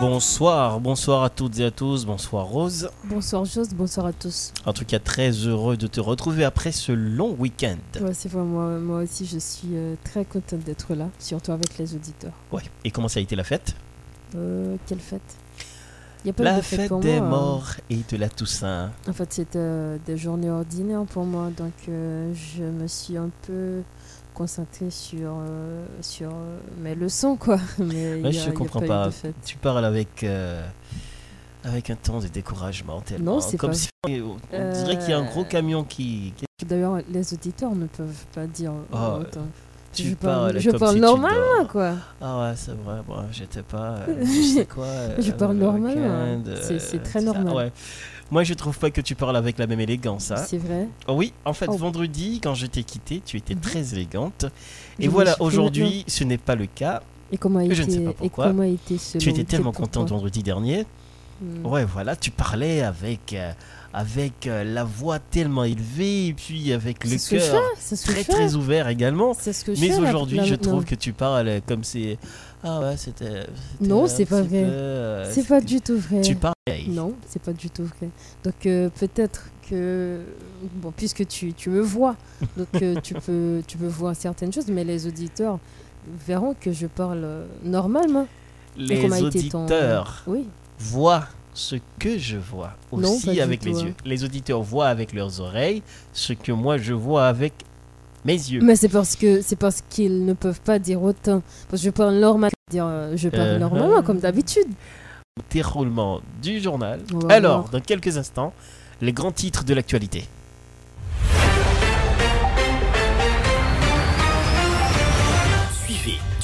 Bonsoir, bonsoir à toutes et à tous, bonsoir Rose. Bonsoir Jose, bonsoir à tous. En tout cas, très heureux de te retrouver après ce long week-end. Ouais, c'est vrai, moi, moi aussi je suis euh, très contente d'être là, surtout avec les auditeurs. Ouais. Et comment ça a été la fête? Euh, quelle fête? Il y a pas La de fête, fête pour des moi, hein. morts et de la Toussaint. En fait, c'était euh, des journées ordinaires pour moi, donc je me suis un peu concentrée sur, euh, sur euh, mes leçons, quoi. Mais Ouais, a- je comprends pas. Tu parles avec, euh, avec un ton de découragement tellement. Non, c'est Comme pas- si on dirait qu'il y a un gros camion qui. D'ailleurs, les auditeurs ne peuvent pas dire Oh, autant. tu je parles parle, je parle si normalement, quoi. Ah ouais, c'est vrai. Bon, j'étais pas. je sais quoi. Je parle le normalement, hein. C'est- très ça, normal. ouais. Moi, je trouve pas que tu parles avec la même élégance. Hein. C'est vrai. Oh oui, en fait, Oh. vendredi, quand je t'ai quitté, tu étais Mhm. très élégante. Et voilà, aujourd'hui, ce n'est pas le cas. Et comment a Je été, ne sais pas et pourquoi. comment a été ce Tu étais tellement contente vendredi dernier. Hmm. Ouais, voilà, tu parlais avec, euh, avec euh, la voix tellement élevée et puis avec le C'est cœur c'est très très ouvert également. C'est ce que je Mais aujourd'hui, je trouve que tu parles comme si. Ah ouais, c'était. Non, c'est pas vrai. euh, C'est pas du tout vrai. Tu parles. Non, c'est pas du tout vrai. Donc euh, peut-être que bon, puisque tu, tu me vois, donc euh, tu peux tu peux voir certaines choses, mais les auditeurs verront que je parle normalement. Les ton- auditeurs Oui. voient ce que je vois aussi avec les hein. yeux. Les auditeurs voient avec leurs oreilles ce que moi je vois avec mes yeux. Mais c'est parce que c'est parce qu'ils ne peuvent pas dire autant. Parce que je parle normal, dire euh, je parle Euh, normalement comme d'habitude. Déroulement du journal. Va Alors, dans quelques instants, les grands titres de l'actualité.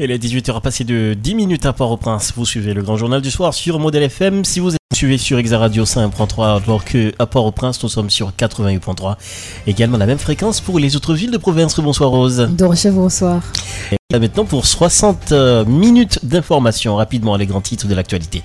Et les 18h a passé de 10 minutes à Port-au-Prince. Vous suivez le grand journal du soir sur Model FM. Si vous suivez sur Exaradio 5.3, alors que à Port-au-Prince, nous sommes sur 88.3. Également la même fréquence pour les autres villes de province. Bonsoir Rose. Dorochef, bonsoir. Et là maintenant pour 60 euh, minutes d'information. Rapidement les grands titres de l'actualité.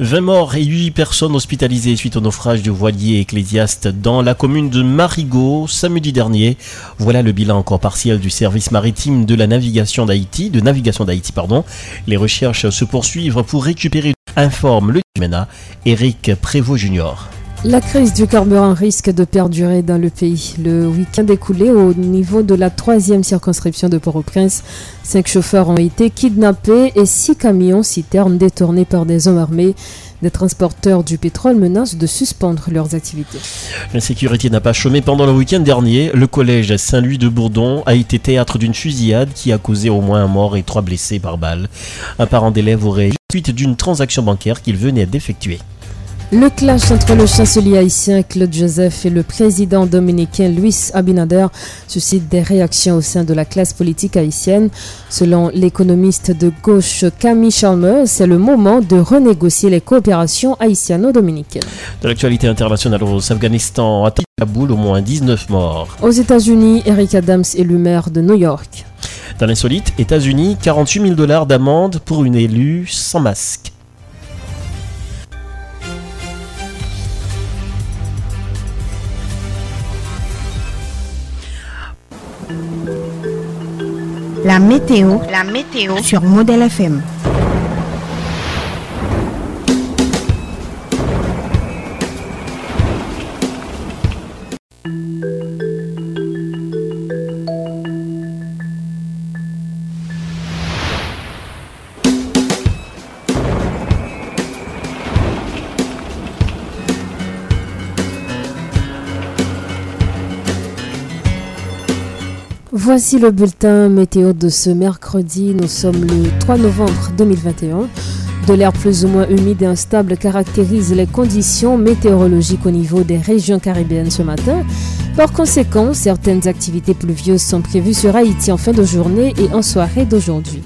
20 morts et 8 personnes hospitalisées suite au naufrage du voilier ecclésiaste dans la commune de Marigot samedi dernier. Voilà le bilan encore partiel du service maritime de la navigation d'Haïti, de navigation d'Haïti, pardon. Les recherches se poursuivent pour récupérer, informe le MENA, Eric Prévost Junior. La crise du carburant risque de perdurer dans le pays. Le week-end écoulé, au niveau de la troisième circonscription de Port-au-Prince, cinq chauffeurs ont été kidnappés et six camions citernes détournés par des hommes armés. Des transporteurs du pétrole menacent de suspendre leurs activités. L'insécurité n'a pas chômé pendant le week-end dernier. Le collège Saint-Louis de Bourdon a été théâtre d'une fusillade qui a causé au moins un mort et trois blessés par balle. Un parent d'élève aurait suite d'une transaction bancaire qu'il venait d'effectuer. Le clash entre le chancelier haïtien Claude Joseph et le président dominicain Luis Abinader suscite des réactions au sein de la classe politique haïtienne. Selon l'économiste de gauche Camille Chalmers, c'est le moment de renégocier les coopérations haïtiano-dominicaines. De l'actualité internationale au Afghanistan, à Kaboul, au moins 19 morts. Aux États-Unis, Eric Adams élu maire de New York. Dans l'insolite, États-Unis, 48 000 dollars d'amende pour une élue sans masque. La météo, la météo sur Modèle FM. Voici le bulletin météo de ce mercredi. Nous sommes le 3 novembre 2021. De l'air plus ou moins humide et instable caractérise les conditions météorologiques au niveau des régions caribéennes ce matin. Par conséquent, certaines activités pluvieuses sont prévues sur Haïti en fin de journée et en soirée d'aujourd'hui.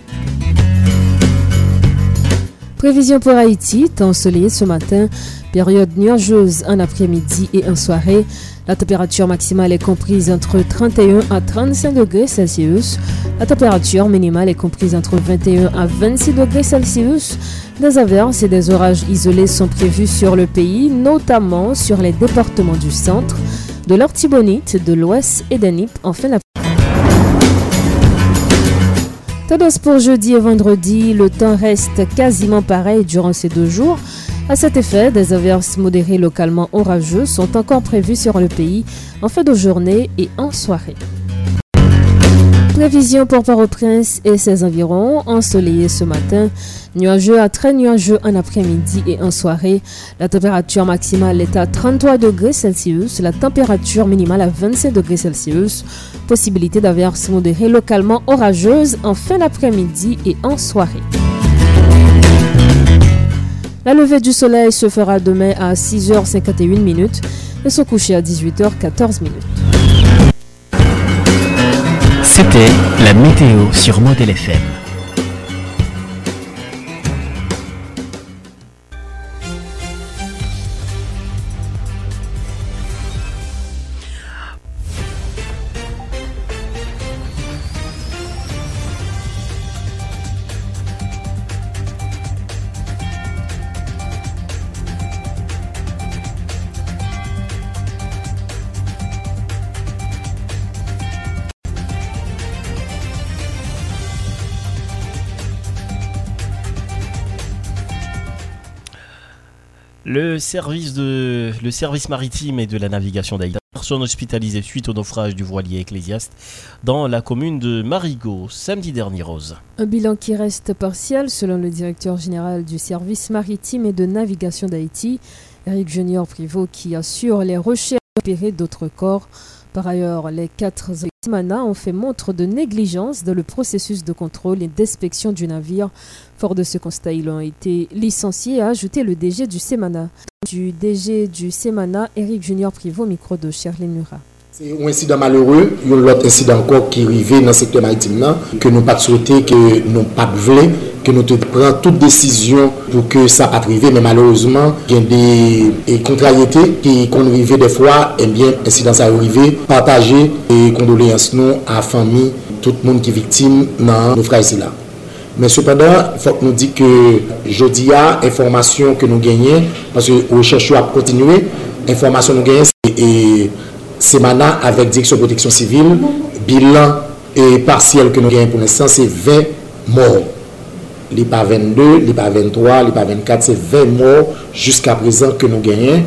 Prévision pour Haïti, temps ensoleillé ce matin, période nuageuse en après-midi et en soirée. La température maximale est comprise entre 31 à 35 degrés Celsius. La température minimale est comprise entre 21 à 26 degrés Celsius. Des averses et des orages isolés sont prévus sur le pays, notamment sur les départements du centre, de l'Ortibonite, de l'Ouest et d'Anip en fin d'après. Tendance pour jeudi et vendredi, le temps reste quasiment pareil durant ces deux jours. À cet effet, des averses modérées localement orageuses sont encore prévues sur le pays en fin de journée et en soirée. Prévision pour Port-au-Prince et ses environs, ensoleillé ce matin, nuageux à très nuageux en après-midi et en soirée. La température maximale est à 33 degrés Celsius, la température minimale à 27 degrés Celsius. Possibilité d'averses modérées localement orageuses en fin d'après-midi et en soirée. La levée du soleil se fera demain à 6h51 minutes et se coucher à 18h14 minutes. C'était la météo sur Model FM. Le service, de, le service maritime et de la navigation d'Aïda. Personne hospitalisée suite au naufrage du voilier ecclésiaste dans la commune de Marigot, samedi dernier, Rose. Un bilan qui reste partiel selon le directeur général du service maritime et de navigation d'Haïti, Eric Junior Privot, qui assure les recherches opérées d'autres corps. Par ailleurs, les quatre Semana ont fait montre de négligence dans le processus de contrôle et d'inspection du navire. Fort de ce constat, ils ont été licenciés, a ajouté le DG du Semana. Du DG du Semana, Eric Junior Privot, micro de Charlene Murat. Se yon insidan malheureux, yon lot insidan kon ki rive nan sektor maritim nan, ke nou pat souwete, ke nou pat vle, ke nou te pren eh tout desisyon pou ke sa pat rive, men malheureusement, gen de kontrayete ki kon rive defwa, en bien insidan sa rive, pataje e kondoleyans nou a fami, tout moun ki viktim nan nou fra isi la. Men sepadan, fok nou di ke jodi a, informasyon ke nou genye, paske ou chèchou ap kontinue, informasyon nou genye Semana avec Direction Protection Civile, bilan et partiel que nous avons pour l'instant, c'est 20 morts. Les pas 22, les pas 23, les pas 24, c'est 20 morts jusqu'à présent que nous gagnons.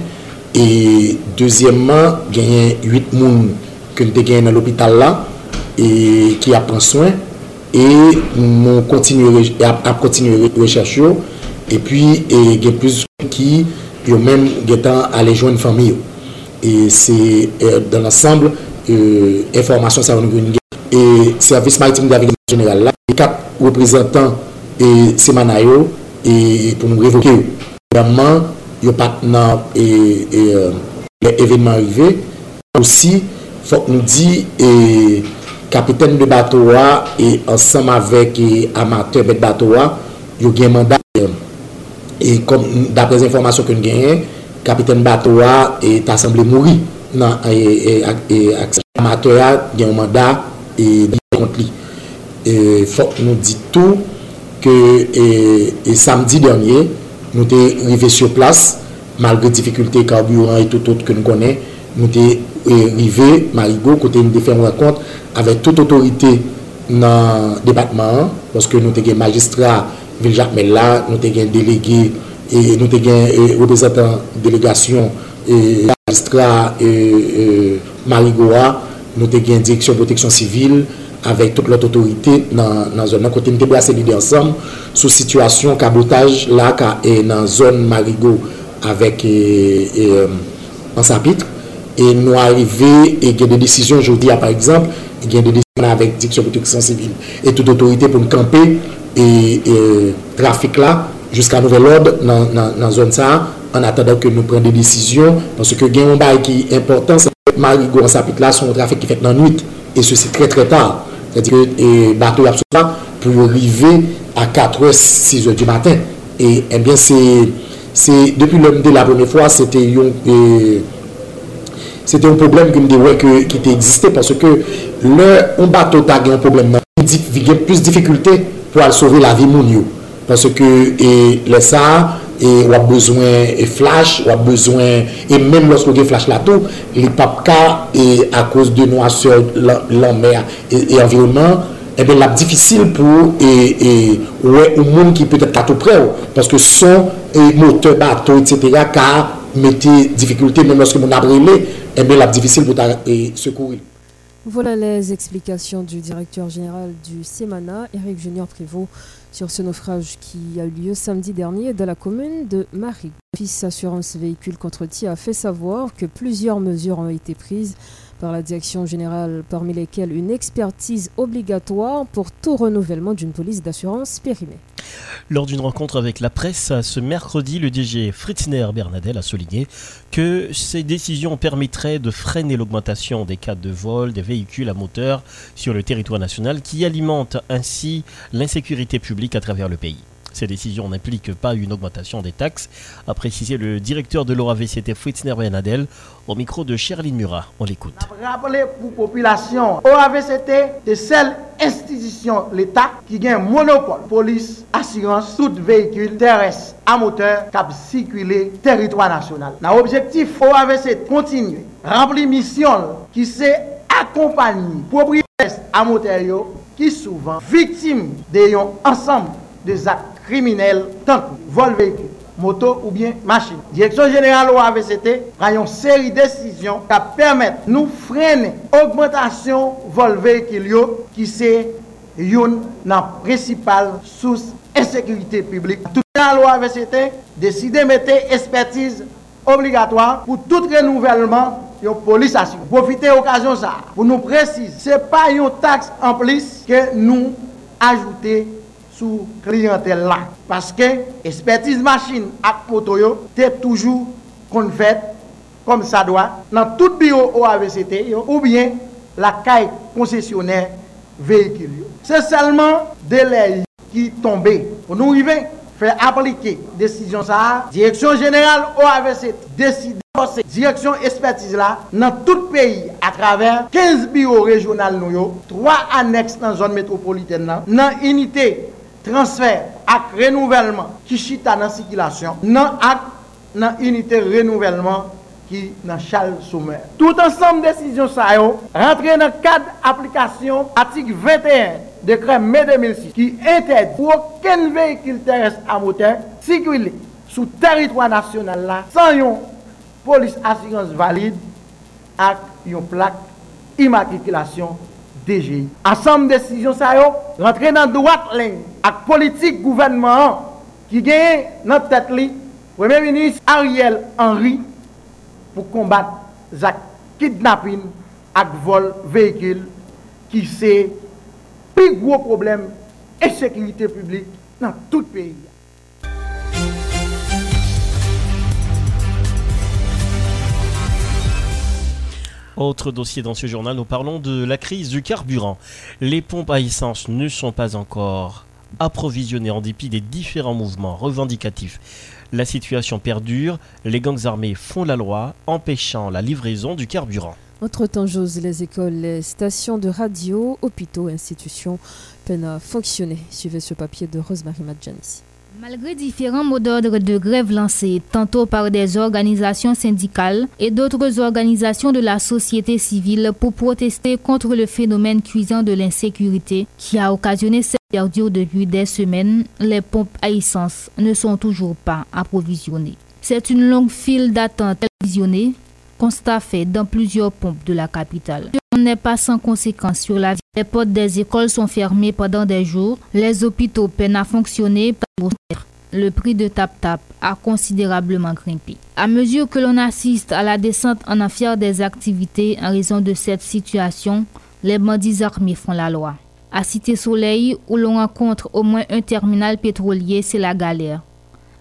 Et deuxièmement, gagné 8 personnes que nous avons dans l'hôpital là et qui apprennent soin. Et nous continuons à continuer les recherches. Et puis, il y a plus qui, eux-mêmes, qui à aller joindre une famille. et c'est euh, dans l'ensemble euh, information ça et e service maritime d'aviation général là les quatre représentants et c'est Manayo et pour nous révoquer vraiment il partenaire et, et euh, les événements arrivés aussi faut que nous dit et capitaine de bateau et ensemble avec amateur de bateau il y a un mandat e, et comme d'après les informations que nous gagnons kapiten bato a e tasemble mouri nan e, e akse amato e, a gen yon mandat e di kont li. E fok nou di tou ke e, e samdi denye nou te rive sur plas malgre difikulte karburan et tout out ke nou konen nou te e, rive marigo kote nou te fè mwen kont avè tout otorite nan debatman paske nou te gen magistra Viljak Mella, nou te gen delege e nou te gen e, reprezentant delegasyon e magistra e, e, Marigoa, nou te gen direksyon proteksyon sivil avèk tout lot otorite nan, nan zon. Nan kote nou te blase lide ansam sou situasyon kabotaj la ka e nan zon Marigo avèk e, um, ansapit e nou arive e gen de desisyon jodi a par exemple e gen de desisyon avèk direksyon proteksyon sivil et tout otorite pou nou kampe e, e trafik la Jiska nouvel od nan, nan, nan zon sa, an atadan ke nou pren de desisyon, panse ke gen yon bay ki important, se marigo an sapit la son trafik ki fet nan nwit, e se se tre tre tar. Se di ke batou ap sou la pou rive a 4 ou 6 ou di maten. E enbyen se, depi lom de la premye fwa, se te yon... E, Sete yon problem ki mde wè ki te egziste Pansè ke lè, yon bato ta gen yon problem nan Yon di gen plus difikultè pou al sove la vi moun yo Paske le sa, wap bezwen flash, wap bezwen, e menm losko gen flash la tou, li pap ka, a kouz de nou asyo lanmer e environman, ebe eh lap difisil pou e, e, ouais, ou moun ki petèp tatou pre ou paske son e mote bato etc ka mette difikulte menm loske moun abrele ebe eh lap difisil pou ta e, sekouri Voilà les explications du directeur général du Semana, Eric Junior Prévost, sur ce naufrage qui a eu lieu samedi dernier dans la commune de Marie. L'Office Assurance Véhicule contre a fait savoir que plusieurs mesures ont été prises par la direction générale, parmi lesquelles une expertise obligatoire pour tout renouvellement d'une police d'assurance périmée. Lors d'une rencontre avec la presse ce mercredi, le DG Fritzner Bernadel a souligné que ces décisions permettraient de freiner l'augmentation des cas de vol des véhicules à moteur sur le territoire national qui alimentent ainsi l'insécurité publique à travers le pays. Ces décisions n'impliquent pas une augmentation des taxes, a précisé le directeur de l'OAVCT Fritzner Bernadel au micro de Sherline Murat. On l'écoute. Rappeler pour la population, OAVCT est seule institution l'État qui un monopole police, assurance, tout véhicule terrestre à moteur qui circuler territoire national. L'objectif OAVCT continue remplir mission qui c'est accompagner propriétaires à moteur qui souvent victimes d'un ensemble des actes criminels tant vol véhicule, moto ou bien machine. Direction générale au AVCT a une série de décisions qui permettent nous freiner l'augmentation vol véhicule qui c'est une principale source d'insécurité publique. Tout la loi AVCT décide de mettre expertise obligatoire pour tout renouvellement de police assurance. Profitez de l'occasion ça pour nous préciser, ce n'est pas une taxe en plus que nous ajoutons sous clientèle là. Parce que expertise machine à moto est toujours qu'on comme ça doit dans tout bureau au AVCT ou bien la caille concessionnaire véhicule. C'est seulement délai qui tombé. Pour nous arriver faire appliquer décision ça, direction générale au AVCT décide direction expertise là dans tout pays à travers 15 bureaux régionaux 3 annexes dans la zone métropolitaine dans unité transfer ak renouvellement ki chita nan sikilasyon nan ak nan unité renouvellement ki nan chal soumer. Tout ansam desisyon sa yo rentre nan kad aplikasyon atik 21 dekre me 2006 ki entèd pou ken vehikil teres a moteur sikwile sou teritwa nasyonal la san yon polis asyans valide ak yon plak imatrikilasyon DGI. Ansam desisyon sa yo rentre nan doat lengi avec politique gouvernement qui gagne notre tête li Premier ministre Ariel Henry pour combattre le kidnapping et vol véhicule qui c'est le plus gros problème et sécurité publique dans tout le pays. Autre dossier dans ce journal, nous parlons de la crise du carburant. Les pompes à essence ne sont pas encore approvisionnées en dépit des différents mouvements revendicatifs. La situation perdure, les gangs armés font la loi, empêchant la livraison du carburant. Entre-temps, j'ose les écoles, les stations de radio, hôpitaux, institutions peinent à fonctionner. Suivez ce papier de Rosemary Madjanis. Malgré différents mots d'ordre de grève lancés, tantôt par des organisations syndicales et d'autres organisations de la société civile pour protester contre le phénomène cuisant de l'insécurité qui a occasionné cette depuis des semaines, les pompes à essence ne sont toujours pas approvisionnées. C'est une longue file d'attente approvisionnée, constat fait dans plusieurs pompes de la capitale n'est pas sans conséquence sur la vie. Les portes des écoles sont fermées pendant des jours. Les hôpitaux peinent à fonctionner. Le prix de tap-tap a considérablement grimpé. À mesure que l'on assiste à la descente en affaire des activités en raison de cette situation, les bandits armés font la loi. À Cité Soleil, où l'on rencontre au moins un terminal pétrolier, c'est la galère.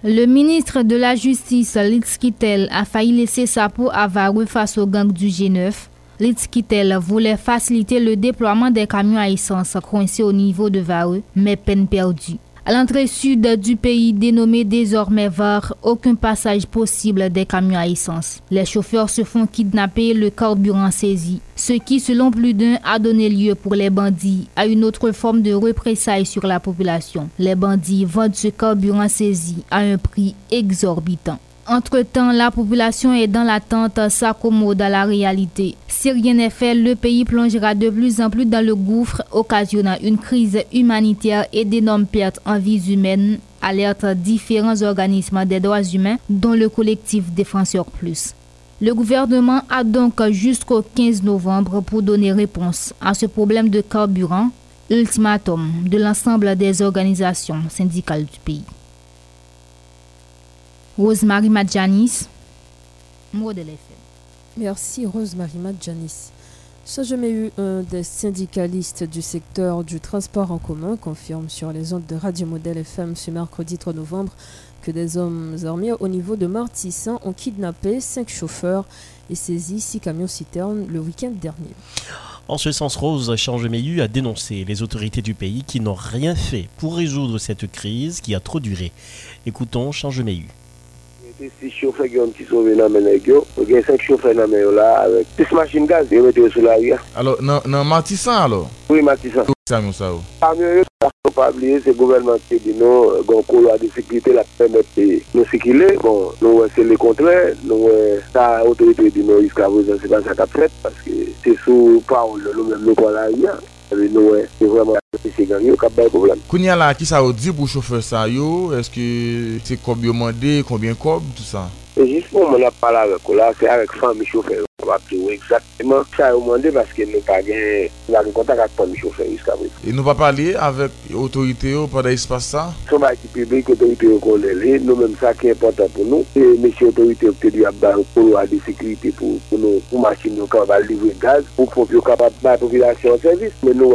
Le ministre de la Justice, Litz Kittel, a failli laisser sa peau avarue face aux gangs du G9. Litskitel voulait faciliter le déploiement des camions à essence coincés au niveau de Vareux, mais peine perdue. À l'entrée sud du pays dénommé désormais VAR, aucun passage possible des camions à essence. Les chauffeurs se font kidnapper, le carburant saisi, ce qui, selon plus d'un, a donné lieu pour les bandits à une autre forme de représailles sur la population. Les bandits vendent ce carburant saisi à un prix exorbitant. Entre-temps, la population est dans l'attente, s'accommode à la réalité. Si rien n'est fait, le pays plongera de plus en plus dans le gouffre, occasionnant une crise humanitaire et d'énormes pertes en vies humaines, alerte différents organismes des droits humains, dont le collectif Défenseurs Plus. Le gouvernement a donc jusqu'au 15 novembre pour donner réponse à ce problème de carburant, ultimatum de l'ensemble des organisations syndicales du pays. Rosemary Madjanis, Modèle FM. Merci Rosemary Madjanis. Jamais eu un des syndicalistes du secteur du transport en commun confirme sur les ondes de Radio Modèle FM ce mercredi 3 novembre que des hommes armés au niveau de Martissan ont kidnappé cinq chauffeurs et saisi six camions citernes le week-end dernier. En ce sens, Rose Changemeyu a dénoncé les autorités du pays qui n'ont rien fait pour résoudre cette crise qui a trop duré. Écoutons Changemeyu. si choufe gen yon ti sove nan men ek yo, gen 5 choufe nan men yo la, avek 10 machin gaz, yo mette yo sou la ria. Alo, nan Matisan alo? Oui, Matisan. Samyon sa ou? Samyon yo, sa fò pa bliye, se gouvernement ki di nou, gon kou la disiklite la pèmète nou sikile, bon, nou wè se le kontre, nou wè sa otorite di nou, iska vò zan se ban sa kapret, paske se sou pa ou lò, nou mèm nou kon la ria, nou wè, se vwèman. se gang yo, kap bay problem. Kounya la, ki sa ou di pou choufer sa yo? Eske se kob yo mande, konbyen kob, tout sa? E jist pou moun ap pala vek ou la, se avek fami chofer ou ap te ou ekzakteman. Sa yo mwande paske nou pa gen, nou pa gen kontak ak fami chofer iska vek. E nou pa pale avek otorite yo pada espasa? Sou ba ki publik otorite yo konele, nou menm sa ki important pou nou. E mesye otorite yo pte di ap ban pou a de sekurite pou nou, pou masin yo kapab al livre gaz, pou pou yo kapab ba populasyon servis. Men nou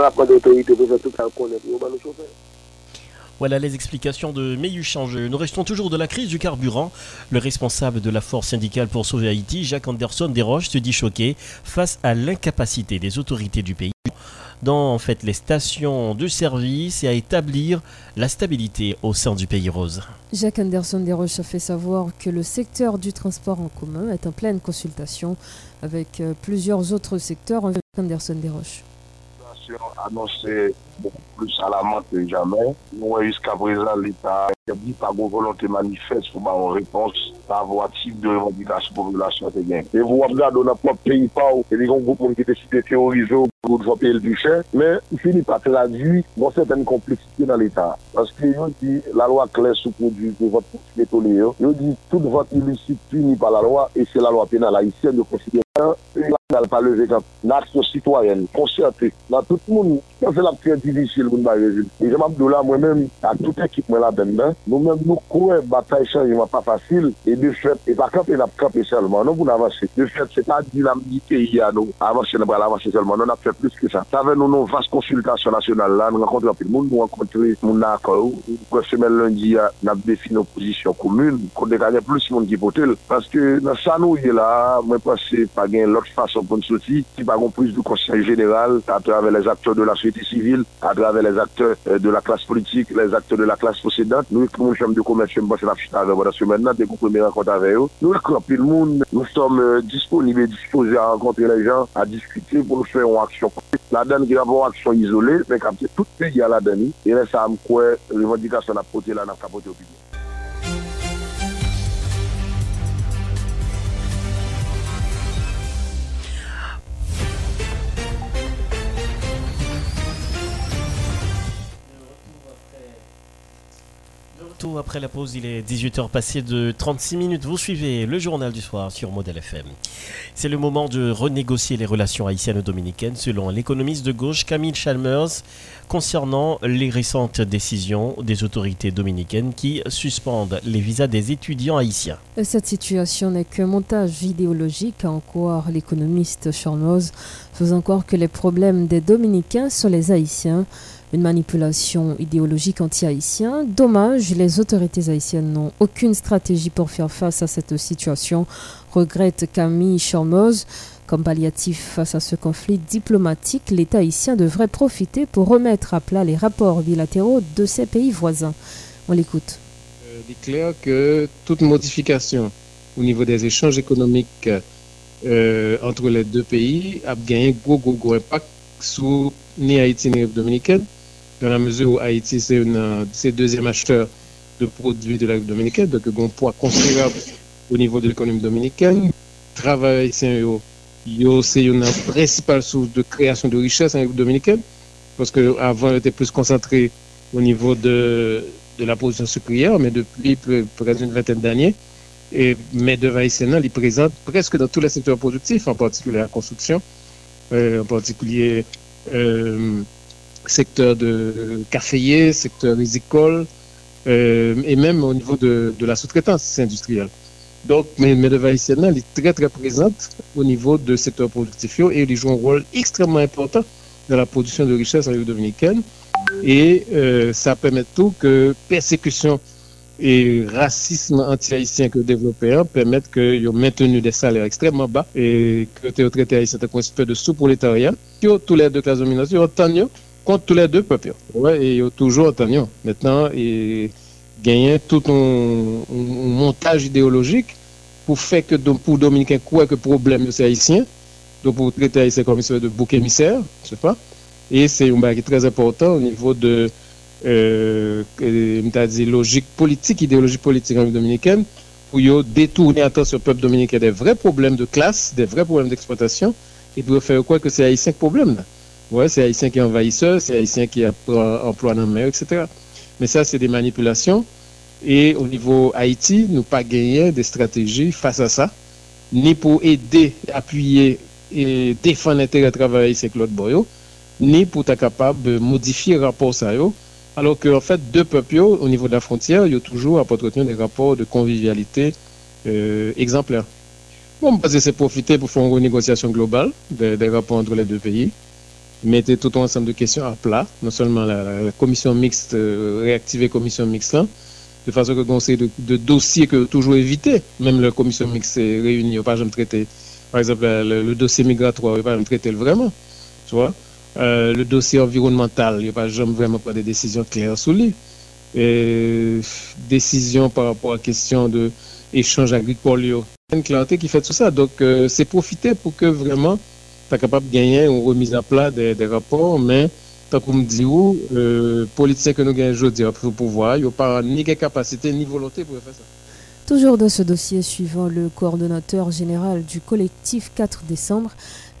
ap pande otorite pou sa tout an konen pou yo ban nou chofer. Voilà les explications de Meyu Changeux. Nous restons toujours de la crise du carburant. Le responsable de la force syndicale pour sauver Haïti, Jacques Anderson Desroches, se dit choqué face à l'incapacité des autorités du pays dans en fait les stations de service et à établir la stabilité au sein du pays rose. Jacques Anderson Desroches a fait savoir que le secteur du transport en commun est en pleine consultation avec euh, plusieurs autres secteurs. Jacques Anderson Desroches. beaucoup plus alarmante que jamais. Nous voyons jusqu'à présent l'État interdit par vos volonté manifeste pour avoir une réponse par voie type de revendication population gagnée. Et vous regardez dans notre pays, pas il y a un groupe qui décide de théoriser pour le payer le bichet, mais il finit par traduire dans certaines complexités dans l'État. Parce que dit, la loi claire sous produit de votre pétrolier, nous dit toute votre illicite punie par la loi et c'est la loi pénale haïtienne de considérer pas lever l'action citoyenne concertée dans tout le monde C'est la très difficile pour nous résoudre. Je m'abdou là, moi-même, à toute équipe, moi là-dedans, nous-mêmes, nous courons, bataille changement pas facile, et de fait, et pas camper, n'a camper seulement, non, pour avancer. De fait, c'est pas dire la pays à nous, avancer, n'a pas avancer seulement, non, on a fait plus que ça. Ça veut nous, nos vastes consultations nationales là, nous rencontrons un peu de monde, nous rencontrons mon accord, la semaine lundi, nous avons défini nos positions communes, qu'on dégagne plus de monde qui vote, parce que dans ça, nous, là, moi, je pense pas gagner l'autre façon pour nous sortir, qui pas plus du conseil général, à travers les acteurs de la société civile, à travers les acteurs euh, de la classe politique, les acteurs de la classe possédante. Nous, comme chambre de commerce, je pense que c'est parce que maintenant, dès que première rencontre avec eux, nous, le monde, nous sommes euh, disponibles et disposés à rencontrer les gens, à discuter pour nous faire une action. La donne qui d'abord action isolée, mais quand tout pays à la donne, et là, ça me croit, revendication à porter là, dans la capote opinion. Après la pause, il est 18h passé de 36 minutes. Vous suivez le journal du soir sur Model FM. C'est le moment de renégocier les relations haïtiennes-dominicaines selon l'économiste de gauche Camille Chalmers concernant les récentes décisions des autorités dominicaines qui suspendent les visas des étudiants haïtiens. Cette situation n'est qu'un montage idéologique, encore l'économiste Chalmers, faisant croire que les problèmes des Dominicains sont les Haïtiens une manipulation idéologique anti-haïtienne. Dommage, les autorités haïtiennes n'ont aucune stratégie pour faire face à cette situation, regrette Camille Charmoz. Comme palliatif face à ce conflit diplomatique, l'État haïtien devrait profiter pour remettre à plat les rapports bilatéraux de ses pays voisins. On l'écoute. Euh, il est clair que toute modification au niveau des échanges économiques euh, entre les deux pays a gagné un gros, gros, impact sur ni Haïti ni dominicaine, dans la mesure où Haïti, c'est le deuxième acheteur de produits de la dominicaine, donc un poids considérable au niveau de l'économie dominicaine. Travail haïtien, c'est une principale source de création de richesse en République dominicaine, parce qu'avant, on était plus concentré au niveau de, de la production sucrière, mais depuis près d'une vingtaine d'années, et main-d'œuvre haïtienne est présente presque dans tous les secteurs productifs, en particulier la construction, euh, en particulier. Euh, secteur de caféier, secteur rizicole, euh, et même au niveau de, la sous-traitance industrielle. Donc, mais de haïtienne, est très très présente au niveau de secteur productif et il joue un rôle extrêmement important dans la production de richesse en République dominicaine. Et ça permet tout que persécution et racisme anti-haïtien que développé permettent qu'ils ont maintenu des salaires extrêmement bas et que les traités haïtiens ont un de sous-prolétariat. Tous les deux classes dominantes, ont tenu contre tous les deux peuples. Ouais, et toujours tenu. Maintenant, ils gagnent tout un, montage idéologique pour faire que pour Dominicain quoi que problème c'est haïtien. Donc pour traiter haïtien comme de bouc émissaire, je sais pas. Et c'est un bail très important au niveau de euh, logique politique, idéologie politique en dominicaine, pour détourner attention au peuple dominicain des vrais problèmes de classe, des vrais problèmes d'exploitation, et pour faire quoi que c'est Haïtien problème. Ouais, c'est Haïtien qui est envahisseur, c'est Haïtien qui emploie dans mer, etc. Mais ça, c'est des manipulations. Et au niveau Haïti, nous pas gagné des stratégies face à ça, ni pour aider, appuyer et défendre l'intérêt de travail haïtien Claude Boyo, ni pour être capable de modifier le rapport ça alors qu'en fait, deux peuples, au niveau de la frontière, ils ont toujours à entretenir des rapports de convivialité euh, exemplaires. Bon, parce que c'est profiter pour faire une renégociation globale des, rapports entre les deux pays, mettre tout un ensemble de questions à plat, non seulement la, commission mixte, euh, réactiver la commission mixte de façon que le conseil de, dossiers que toujours éviter, même la commission mixte est réunie, pas jamais traiter, par exemple, le, dossier migratoire, pas jamais traiter vraiment, tu vois. Euh, le dossier environnemental, il n'y a pas jamais vraiment pas de décisions claires sur lui. Et décision par rapport à la question de échange agricole, il y a une clarté qui fait tout ça. Donc, euh, c'est profiter pour que vraiment, capable de gagner une remise à plat des, rapports, mais, tant qu'on me dit où, euh, politiciens que nous gagnons aujourd'hui pour pouvoir, il n'y a pas ni capacité ni volonté pour faire ça. Toujours dans ce dossier suivant le coordonnateur général du collectif 4 décembre,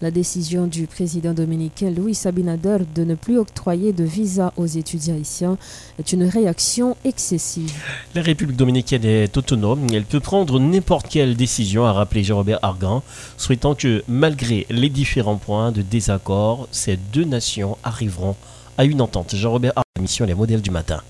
la décision du président dominicain Louis Sabinader de ne plus octroyer de visa aux étudiants haïtiens est une réaction excessive. La République dominicaine est autonome, elle peut prendre n'importe quelle décision, a rappelé Jean-Robert Argan, souhaitant que malgré les différents points de désaccord, ces deux nations arriveront à une entente. Jean-Robert Argan, mission Les modèles du matin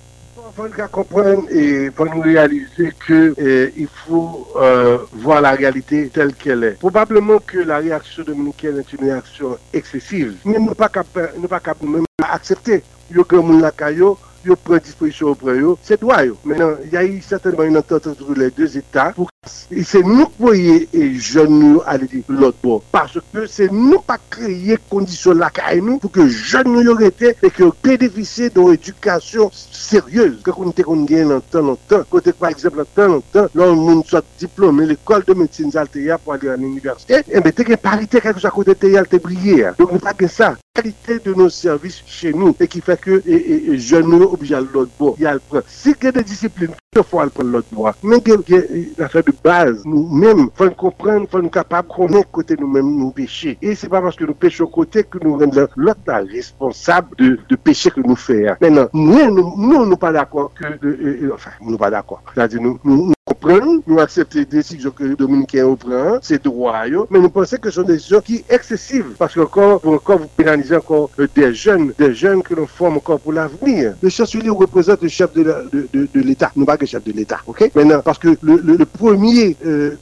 faut qu'à comprendre e et faut nous réaliser que eh, il faut euh, voir la réalité telle qu'elle est. Probablement que la réaction dominicaine est une réaction excessive. Mais nous pas cap, nous pas cap nous même accepter. Yo que moun la caillot yo pren disposisyon pren yo, se dwa yo. Menan, ya yi certainman yon entente entre les deux Etats pou se nou kvoye e jen nou ale di l'ot bo. Parce que se nou pa kreye kondisyon la ka e nou pou ke jen nou yo rete e ke pedefise do edukasyon seryeuse. Ke kon te kon gen nan tan nan tan, kote par exemple nan tan nan tan, nan moun sot diplome l'ekol de medsine zalte ya pou ale an universite, e mbe te gen parite kakousa kote te yal te brye. Don nou pa gen sa. Qualité de nos services chez nous et qui fait que et, jeunes nous obligés à l'autre bord. Il y a le Si il y a des disciplines, il faut aller prendre l'autre bord. Mais il y a l'affaire de base, nous-mêmes, faut comprendre, il faut être capable de connaître côté nous-mêmes nous pécher. Et c'est pas parce que nous péchons côté que nous rendons l'autre responsable de, de péché que nous faisons. Maintenant, nous, nous, nous, nous pas d'accord que, euh, euh, enfin, nous pas d'accord. Nous, nous, nous acceptons les décisions que les Dominicains prennent, c'est droit, mais nous pensons que ce sont des décisions qui sont excessives, parce que encore, encore vous pénalisez encore euh, des jeunes, des jeunes que l'on forme encore pour l'avenir. Le chancelier représente le chef de l'État, nous pas le chef de l'État, ok? Maintenant, parce que le, premier, euh,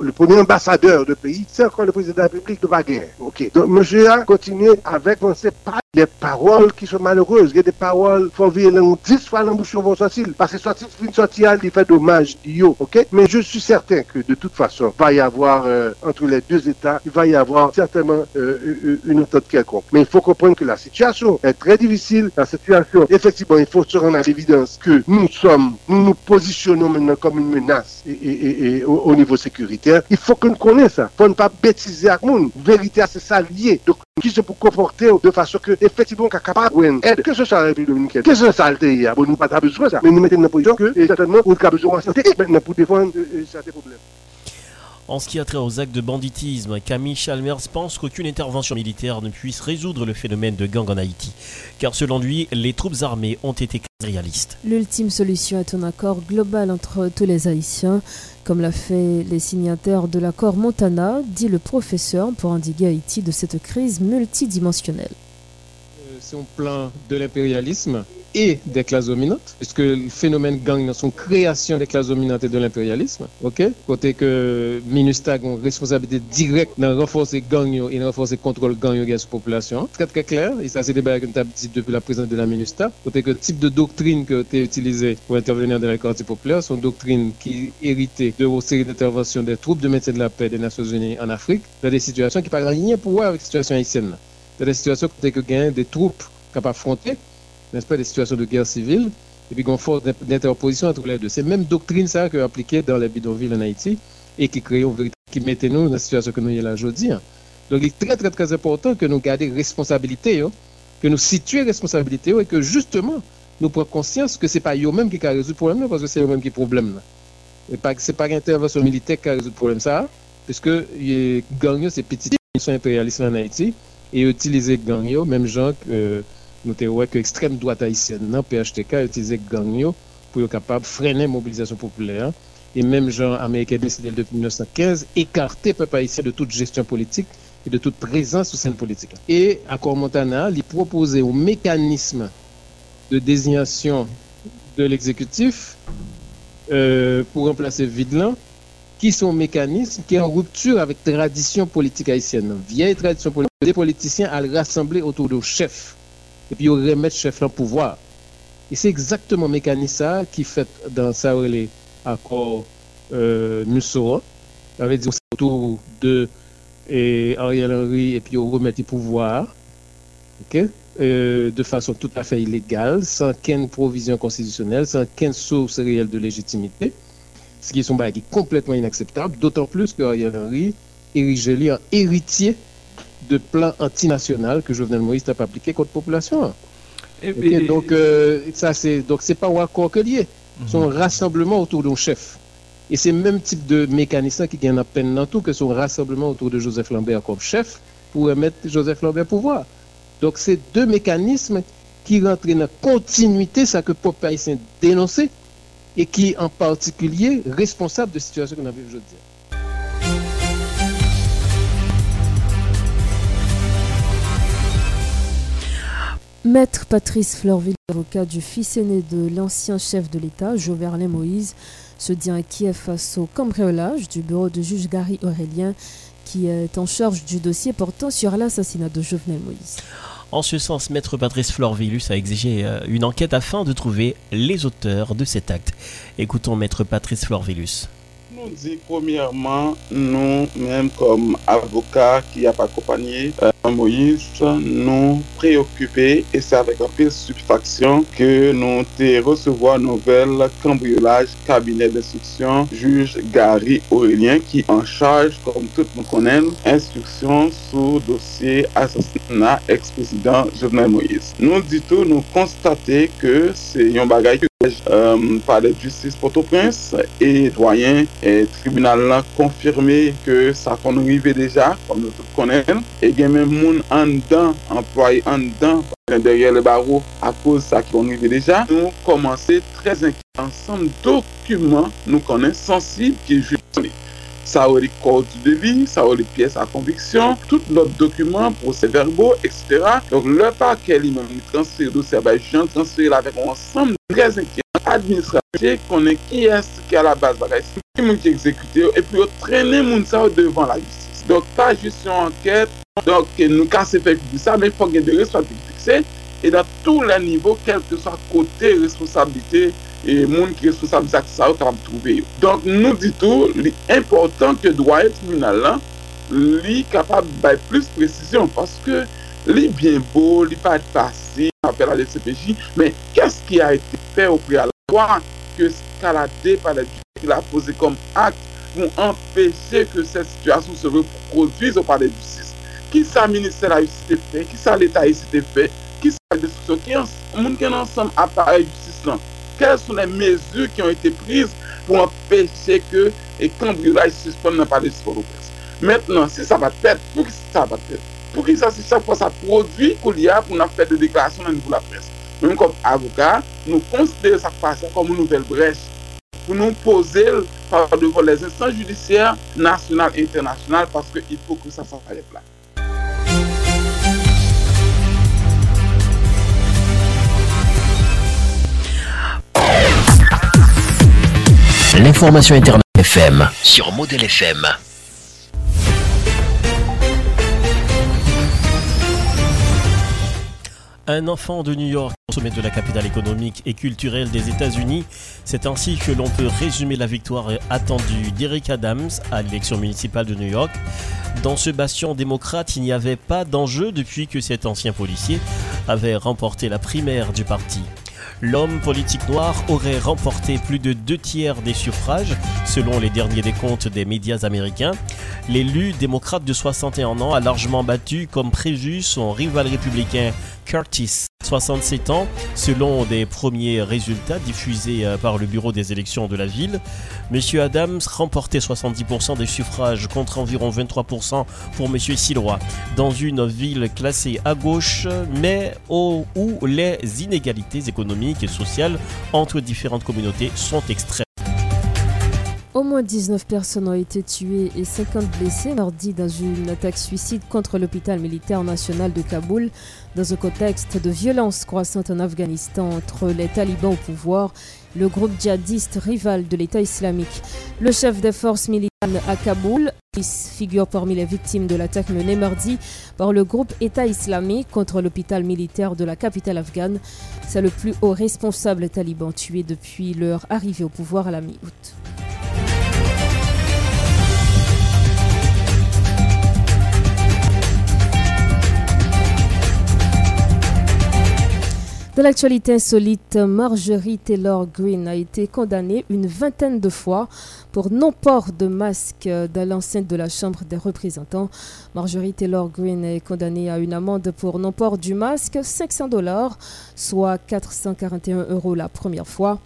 le premier ambassadeur de pays, c'est encore le président de la République de Baguette, ok? Donc, monsieur a continué avec, on les paroles qui sont malheureuses. Il y a des paroles, il faut vivre 10 fois l'embouchure vont parce que sortir, une sortie, il fait dommage Mais je suis certain que de toute façon, va y avoir, euh, entre les deux États, il va y avoir certainement euh, une entente quelconque. Mais il faut comprendre que la situation est très difficile. La situation, effectivement, il faut se rendre à l'évidence que nous sommes, nous nous positionnons maintenant comme une menace au, niveau sécuritaire. Il faut que nous connaissions ça. Il ne pas bêtiser à monde. Vérité, c'est ça lié. Donc, qui se pour comporter de façon que, effectivement, capable d'aide, que ce soit la République dominicaine, que ce soit ça, bon, nous pas besoin de ça. Mais nous mettons dans la position que, certainement, on a besoin de maintenant pour défendre euh, certains problèmes. En ce qui a trait aux actes de banditisme, Camille Chalmers pense qu'aucune intervention militaire ne puisse résoudre le phénomène de gang en Haïti, car selon lui, les troupes armées ont été réalistes. L'ultime solution est un accord global entre tous les Haïtiens, comme l'a fait les signataires de l'accord Montana, dit le professeur, pour endiguer Haïti de cette crise multidimensionnelle. Euh, c'est un plan de l'impérialisme et des classes dominantes, puisque le phénomène gang sont création des classes dominantes et de l'impérialisme, ok? Côté que MINUSTAG ont responsabilité directe dans renforcer gang et renforcer contrôle gang sur la population. Très très clair, et ça c'est débat que nous avons dit depuis la présence de la MINUSTAG. Côté que le type de doctrine que tu utilisée pour intervenir dans les quartiers populaires sont doctrines qui héritaient de vos séries d'interventions des troupes de maintien de la paix des Nations Unies en Afrique, dans des situations qui n'ont rien pour voir avec la situation haïtienne. Dans des situations que gagnent des troupes capables d'affronter n'est-ce pas, des situations de guerre civile, et puis qu'on force d'interposition entre les deux. C'est même doctrine ça que appliquée dans les bidonvilles en Haïti et qui crée qui mettait nous dans la situation que nous y là aujourd'hui. Hein. Donc il est très très très important que nous gardions responsabilité, hein, que nous situions responsabilité et que justement nous prenions conscience que ce n'est pas eux-mêmes qui résolu le problème parce que c'est eux-mêmes qui le problème. Ce n'est pas l'intervention militaire qui a résolu le problème ça, puisque les gangs, c'est petit, ils sont impérialistes en Haïti et utiliser gangs, même gens que nous avons que l'extrême droite haïtienne, non, PHTK, utilisé gang pour être capable de freiner la mobilisation populaire. Et même Jean américain décidé depuis 1915, écarter le peuple haïtien de toute gestion politique et de toute présence sur scène politique. Et accord Montana, il proposait un mécanisme de désignation de l'exécutif euh, pour remplacer Vidlan, qui sont mécanismes qui est en rupture avec tradition politique haïtienne. Vieille tradition politique, des politiciens à rassembler autour de chefs et puis remettre chef en pouvoir. Et c'est exactement le mécanisme qui fait dans ça les accords euh, Musso, avec dit autour de et Ariel Henry et puis on remet le pouvoir, euh, de façon tout à fait illégale, sans aucune provision constitutionnelle, sans aucune source réelle de légitimité, ce qui est complètement inacceptable, d'autant plus que Ariel Henry érige lui en héritier de plan antinational que Jovenel Moïse n'a pas appliqué contre la population. donc, euh, ça, c'est, donc, c'est pas un accord que lié. C'est un rassemblement autour d'un chef. Et c'est le même type de mécanisme qui gagne à peine dans tout que son rassemblement autour de Joseph Lambert comme chef pour mettre Joseph Lambert au pouvoir. Donc, c'est deux mécanismes qui rentrent dans la continuité, ça que Pop haïtien dénoncé et qui, en particulier, responsable de la situation qu'on a aujourd'hui. Maître Patrice Fleurville, avocat du fils aîné de l'ancien chef de l'État, Joverlin Moïse, se dit inquiet face au cambriolage du bureau de juge Gary Aurélien, qui est en charge du dossier portant sur l'assassinat de Jovenel Moïse. En ce sens, Maître Patrice Florvillus a exigé euh, une enquête afin de trouver les auteurs de cet acte. Écoutons Maître Patrice Florvillus. Nous dit premièrement, nous, même comme avocats qui a accompagné euh, Moïse, nous préoccupés et c'est avec un peu de stupéfaction que nous recevoir nouvelle cambriolage cabinet d'instruction juge Gary Aurélien qui en charge, comme tout monde connaît, instruction sur dossier assassinat ex-président Jovenel Moïse. Nous dit tout, nous constater que c'est un bagage euh, par la justice Port-au-Prince et doyen et tribunal confirmé que ça qu'on déjà comme nous tous connaissons et a même moun an dan, employe an dan, derye le baro, a koz sa ki konrive deja, nou komanse trez enke. Ansem dokumen nou konen sensib ki jwene. Sa ou li kod de vi, sa ou li piyes a konviksyon, tout lot dokumen, proses verbo, etc. Donk le pa ke li men transfer dosye bay jan, transfer la vek ansem trez enke. administratif konen ki est ki a la base bagay si moun ki ekzekute yo epi yo trene moun sa yo devan la justice Donk pa jist yon anket, donk nou ka se fek di sa, men fok gen de responsabilite fikse, e dan tou la nivou, kelke sa kote responsabilite, e moun ki responsabilite ak sa ou ka ap trouve yo. Donk nou ditou, li important ke doye tribunal lan, li kapab bay plus presisyon, paske li bien bo, li pa ati pase, apel ale CPJ, men kes ki a ete fe ou pre ala, kwa ke skalade pa la di ki la pose kom akt, pou empeshe ke se situasyon se reproduiz ou pale justice. Ki sa minister la justite fe, ki sa l'Etat justite fe, ki sa destruksyon, ki an, moun ken ansam apare justice lan. Kel sou le mezu ki an ete priz pou empeshe ke e kambrilaj suspon nan pale justice pou l'opres. Mètnen, si sa va tèt, pou ki sa va tèt? Pou ki sa si chak fwa sa prodwi kou liya pou nan fè de deklarasyon nan nivou la pres? Mèm kom avokat, nou konsidere sa fwa sa kom nou nouvel brech pour nous poser par devant les instances judiciaires nationales et internationales parce qu'il faut que ça s'arrête là. L'information Internet FM sur Modèle FM. Un enfant de New York au sommet de la capitale économique et culturelle des États-Unis. C'est ainsi que l'on peut résumer la victoire attendue d'Eric Adams à l'élection municipale de New York. Dans ce bastion démocrate, il n'y avait pas d'enjeu depuis que cet ancien policier avait remporté la primaire du parti. L'homme politique noir aurait remporté plus de deux tiers des suffrages, selon les derniers décomptes des médias américains. L'élu démocrate de 61 ans a largement battu comme prévu son rival républicain Curtis, 67 ans, selon des premiers résultats diffusés euh, par le bureau des élections de la ville. Monsieur Adams remportait 70% des suffrages contre environ 23% pour Monsieur Silois, dans une ville classée à gauche, mais où les inégalités économiques et sociales entre différentes communautés sont extrêmes. Au moins 19 personnes ont été tuées et 50 blessées mardi dans une attaque suicide contre l'hôpital militaire national de Kaboul, dans un contexte de violence croissante en Afghanistan entre les talibans au pouvoir le groupe djihadiste rival de l'État islamique. Le chef des forces militaires à Kaboul figure parmi les victimes de l'attaque menée mardi par le groupe État islamique contre l'hôpital militaire de la capitale afghane. C'est le plus haut responsable taliban tué depuis leur arrivée au pouvoir à la mi-août. De l'actualité insolite, Marjorie Taylor Greene a été condamnée une vingtaine de fois pour non-port de masque dans l'enceinte de la Chambre des représentants. Marjorie Taylor Greene est condamnée à une amende pour non-port du masque, 500 dollars, soit 441 euros la première fois,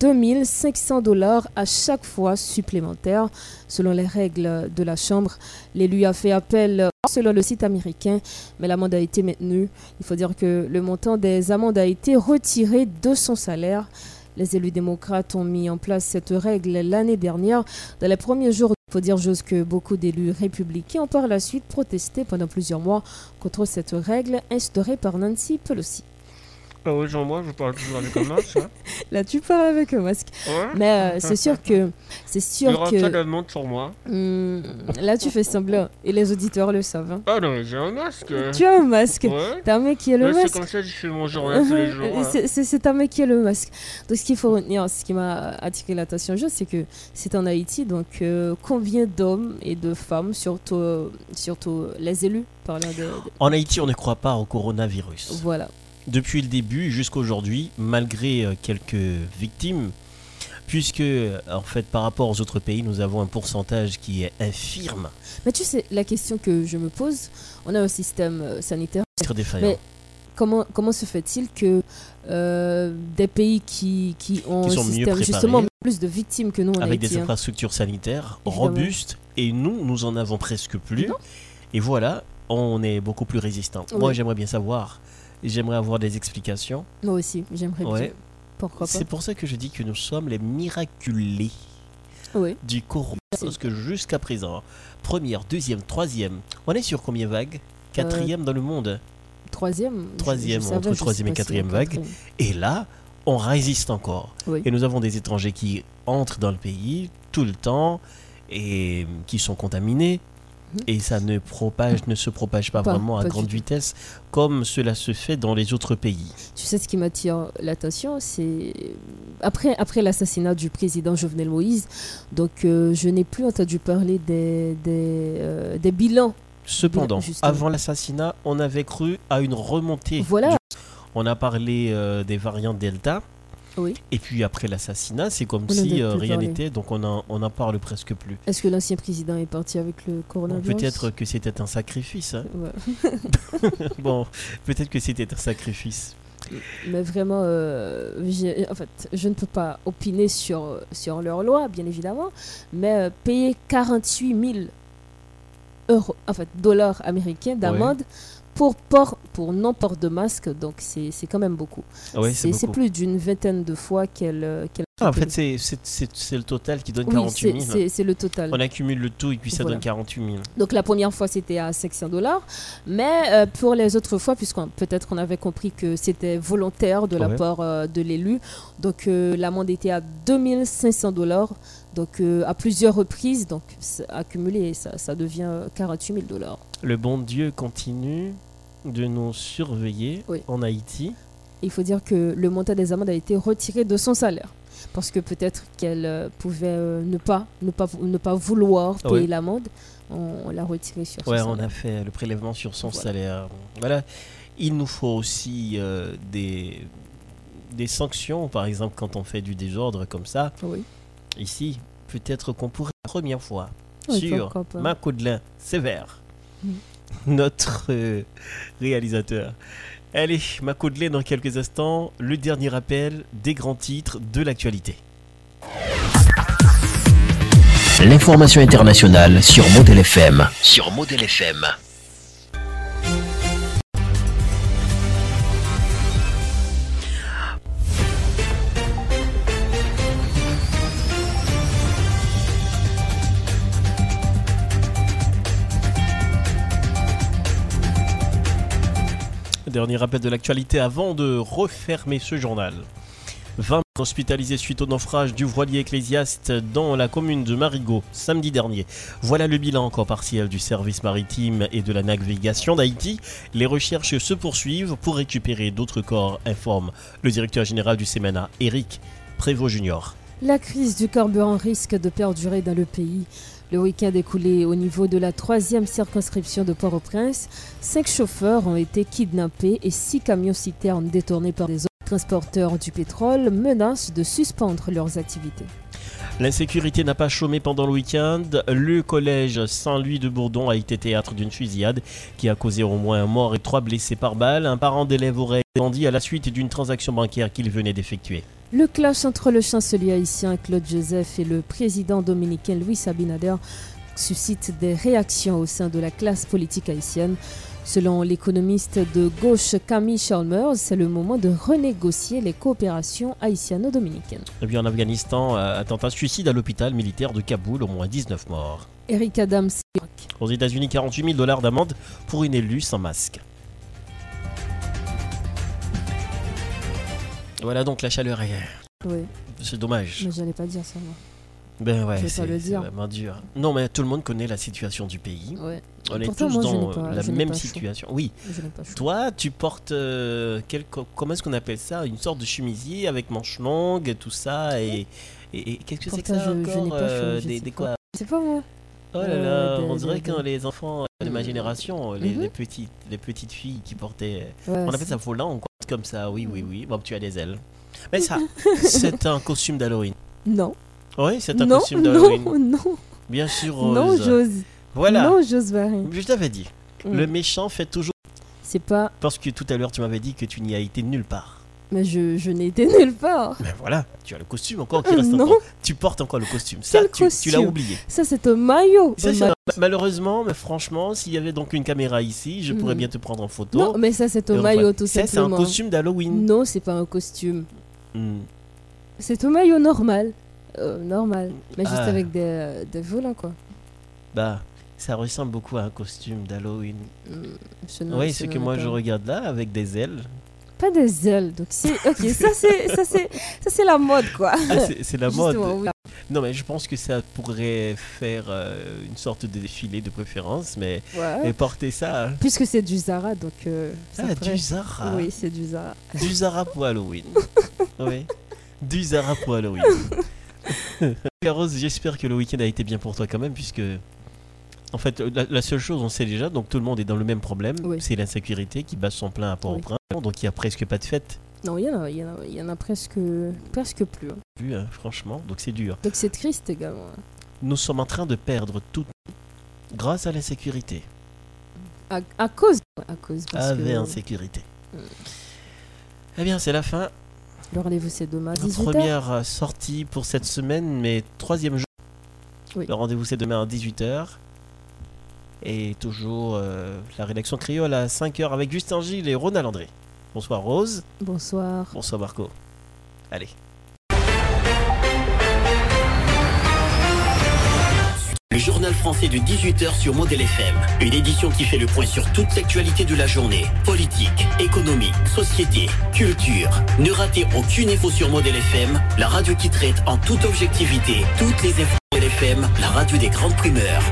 2500 dollars à chaque fois supplémentaire. Selon les règles de la Chambre, l'élu a fait appel selon le site américain, mais l'amende a été maintenue. Il faut dire que le montant des amendes a été retiré de son salaire. Les élus démocrates ont mis en place cette règle l'année dernière. Dans les premiers jours, il faut dire juste que beaucoup d'élus républicains ont par la suite protesté pendant plusieurs mois contre cette règle instaurée par Nancy Pelosi. Ah oui, genre moi, je parle toujours avec un masque. Hein. Là, tu parles avec un masque. Mais euh, c'est sûr que. C'est sûr Il y aura que. tellement sur moi. Hmm, là, tu fais semblant. Et les auditeurs le savent. hein. Ah non, j'ai un masque. Tu as un masque. Ouais. T'as un mec qui a le Ouais, C'est masque. comme ça que je fais mon journal tous les jours. hein. C'est- C'est c'est un mec qui a le masque. Donc, ce qu'il faut retenir, ce qui m'a attiré l'attention, juste, c'est que c'est en Haïti. Donc, euh, combien d'hommes et de femmes, surtout, euh, surtout les élus, parlant de. de- En Haïti, on ne croit pas au coronavirus. Voilà. Depuis le début jusqu'à aujourd'hui, malgré euh, quelques victimes, puisque en fait par rapport aux autres pays, nous avons un pourcentage qui est infirme. Mais tu sais, la question que je me pose, on a un système euh, sanitaire. Très défaillant. Mais comment, comment se fait-il que euh, des pays qui, qui ont Qui sont un mieux système justement plus de victimes que nous en avec des hein. infrastructures sanitaires Évidemment. robustes et nous, nous en avons presque plus. Et voilà, on est beaucoup plus résistant. Oui. Moi, j'aimerais bien savoir, j'aimerais avoir des explications. Moi aussi, j'aimerais bien. Ouais. Pourquoi pas C'est pour ça que je dis que nous sommes les miraculés Oui. du corona. Parce que jusqu'à présent, première, deuxième, troisième, on est sur combien de vagues? Quatrième dans le monde Troisième. Troisième, je entre je sais troisième et quatrième vague. quatrième. Et là, on résiste encore. Oui. Et nous avons des étrangers qui entrent dans le pays tout le temps et qui sont contaminés. Et ça ne propage, ne se propage pas, Pas- vraiment à pas grande vitesse comme cela se fait dans les autres pays. Tu sais ce qui m'attire l'attention, c'est après, après l'assassinat du président Jovenel Moïse, donc euh, je n'ai plus entendu parler des, des, euh, des bilans. Cependant, avant l'assassinat, on avait cru à une remontée. Voilà. du- On a parlé euh, des variantes Delta. Oui. Et puis après l'assassinat, c'est comme On si euh, rien n'était, donc on en, on en parle presque plus. Est-ce que l'ancien président est parti avec le coronavirus? Peut-être que c'était un sacrifice. hein. Ouais. bon, peut-être que c'était un sacrifice. Mais vraiment, euh, en fait, je ne peux pas opiner sur, sur leur loi, bien évidemment, mais euh, payer 48 000 euros, en fait, dollars américains d'amende pour, port, pour non-port de masque, donc c'est c'est quand même beaucoup. Ah ouais, c'est plus d'une vingtaine de fois qu'elle euh, qu'elle Ah, en fait, c'est- le total qui donne Oui, 48 000. c'est- le total. On accumule le tout et puis ça Voilà. donne 48 000. Donc la première fois c'était à 500 dollars, mais euh, pour les autres fois, puisqu'on peut-être qu'on avait compris que c'était volontaire de la Ouais. part euh, de l'élu, donc euh, l'amende était à 2500 dollars, donc à plusieurs reprises, donc accumulé, ça, ça devient euh, 48 000 dollars. Le bon Dieu continue de nous surveiller Oui. en Haïti. Il faut dire que le montant des amendes a été retiré de son salaire. Parce que peut-être qu'elle euh, pouvait euh, ne, pas, ne, pas, ne pas vouloir payer l'amende, on, on l'a retiré sur son Ouais, salaire. on a fait le prélèvement sur son Voilà. salaire. Voilà. Il nous faut aussi euh, des, des sanctions, par exemple, quand on fait du désordre comme ça. Oui. Ici, peut-être qu'on pourrait la première fois Oui, sur. Macaudelin Sévère, notre euh, réalisateur. Allez, Macaudelin dans quelques instants, le dernier rappel des grands titres de l'actualité. L'information internationale sur Model FM. Sur Model FM. Dernier rappel de l'actualité avant de refermer ce journal. 20 hospitalisés suite au naufrage du voilier ecclésiaste dans la commune de Marigot samedi dernier. Voilà le bilan encore partiel du service maritime et de la navigation d'Haïti. Les recherches se poursuivent pour récupérer d'autres corps, informe le directeur général du CMNA, Eric Prévost Junior. La crise du carburant risque de perdurer dans le pays. Le week-end écoulé au niveau de la troisième circonscription de Port-au-Prince, cinq chauffeurs ont été kidnappés et six camions-citernes détournés par des autres transporteurs du pétrole menacent de suspendre leurs activités. L'insécurité n'a pas chômé pendant le week-end. Le collège Saint-Louis de Bourdon a été théâtre d'une fusillade qui a causé au moins un mort et trois blessés par balle. Un parent d'élève aurait été bandit à la suite d'une transaction bancaire qu'il venait d'effectuer. Le clash entre le chancelier haïtien Claude Joseph et le président dominicain Louis Abinader suscite des réactions au sein de la classe politique haïtienne. Selon l'économiste de gauche Camille Chalmers, c'est le moment de renégocier les coopérations haïtiano-dominicaines. Et puis en Afghanistan, euh, attentat suicide à l'hôpital militaire de Kaboul, au moins 19 morts. Eric Adams, Aux États-Unis, 48 000 dollars d'amende pour une élue sans masque. Voilà donc la chaleur est. oui, C'est dommage. mais j'allais pas dire ça. moi. Ben ouais, c'est pas le c'est dire. vraiment dur. Non, mais tout le monde connaît la situation du pays. Ouais. On est Pourtant, tous moi, dans pas- la même pas chaud. situation. Oui. Pas. Toi, tu portes euh, quel, co- comment est-ce qu'on appelle ça? Une sorte de chemisier avec manches longues, et tout ça, et, et, et qu'est-ce que c'est que ça je- encore n'ai pas chaud, euh, je des, pas. quoi? C'est pas moi. Oh là là, on dirait des- quand des- les enfants de ma Mhm. génération, les, Mhm. les petites, les petites filles qui portaient, Ouais, on appelle ça volant, quoi, comme ça. Oui, oui, oui. Bon, tu as des ailes. Mais ça, c'est un costume d'Halloween. Non. Oui, c'est un non, costume d'Halloween. non, non. Bien sûr, Rose. Non, j'ose. Voilà. Non, j'ose pas rien. Je t'avais dit. Mm. Le méchant fait toujours. C'est pas. Parce que tout à l'heure, tu m'avais dit que tu n'y as été nulle part. Mais je, je n'ai été nulle part. Ben voilà, tu as le costume encore qui reste Non. encore. Tu portes encore le costume. Ça, Quel tu, tu l'as oublié. Ça, c'est un maillot. Ça, ma- Malheureusement, mais franchement, s'il y avait donc une caméra ici, je pourrais Mhm. bien te prendre en photo. Non, mais ça, c'est un maillot, tout Ça, simplement. C'est un costume d'Halloween. Non, c'est pas un costume. Hmm. C'est un maillot normal. Euh, normal. Mais juste Ah. avec des, euh, des volants, quoi. Bah, ça ressemble beaucoup à un costume d'Halloween. N'en- Oui, ce que moi pas. je regarde là, avec des ailes. Pas des ailes. Donc, c'est. Ok, ça, c'est ça, c'est ça, c'est la mode, quoi. Ah, c'est- la mode. Oui. Non, mais je pense que ça pourrait faire euh, une sorte de défilé de préférence, mais Ouais. et porter ça. Puisque c'est du Zara, donc. euh, ça Ah, ferait- du Zara. Oui, c'est du Zara. Du Zara pour Halloween. oui. Du Zara pour Halloween. Rose, j'espère que le week-end a été bien pour toi quand même, puisque. En fait, la, la seule chose, on sait déjà, donc tout le monde est dans le même problème, c'est l'insécurité qui bat son plein à Port-au-Prince, donc il y a presque pas de fête, Non, il y en a, il y en a, y en a presque, presque plus. hein. vu, hein, franchement, donc c'est dur. Donc c'est triste également. hein. Nous sommes en train de perdre tout grâce à l'insécurité. À, à cause. À cause. Parce Avec que insécurité. Eh bien, c'est la fin. le rendez-vous c'est demain à Notre 18h. première sortie pour cette semaine, mais troisième jour. Le rendez-vous c'est demain à 18h. Et toujours euh, la rédaction créole à 5h avec Justin Gilles et Ronald André. Bonsoir Rose. Bonsoir. Bonsoir Marco. Allez. Le journal français de 18h sur Model FM. Une édition qui fait le point sur toute l'actualité de la journée. Politique, économie, société, culture. Ne ratez aucune info sur Model FM, la radio qui traite en toute objectivité toutes les infos de Model FM, la radio des grandes primeurs.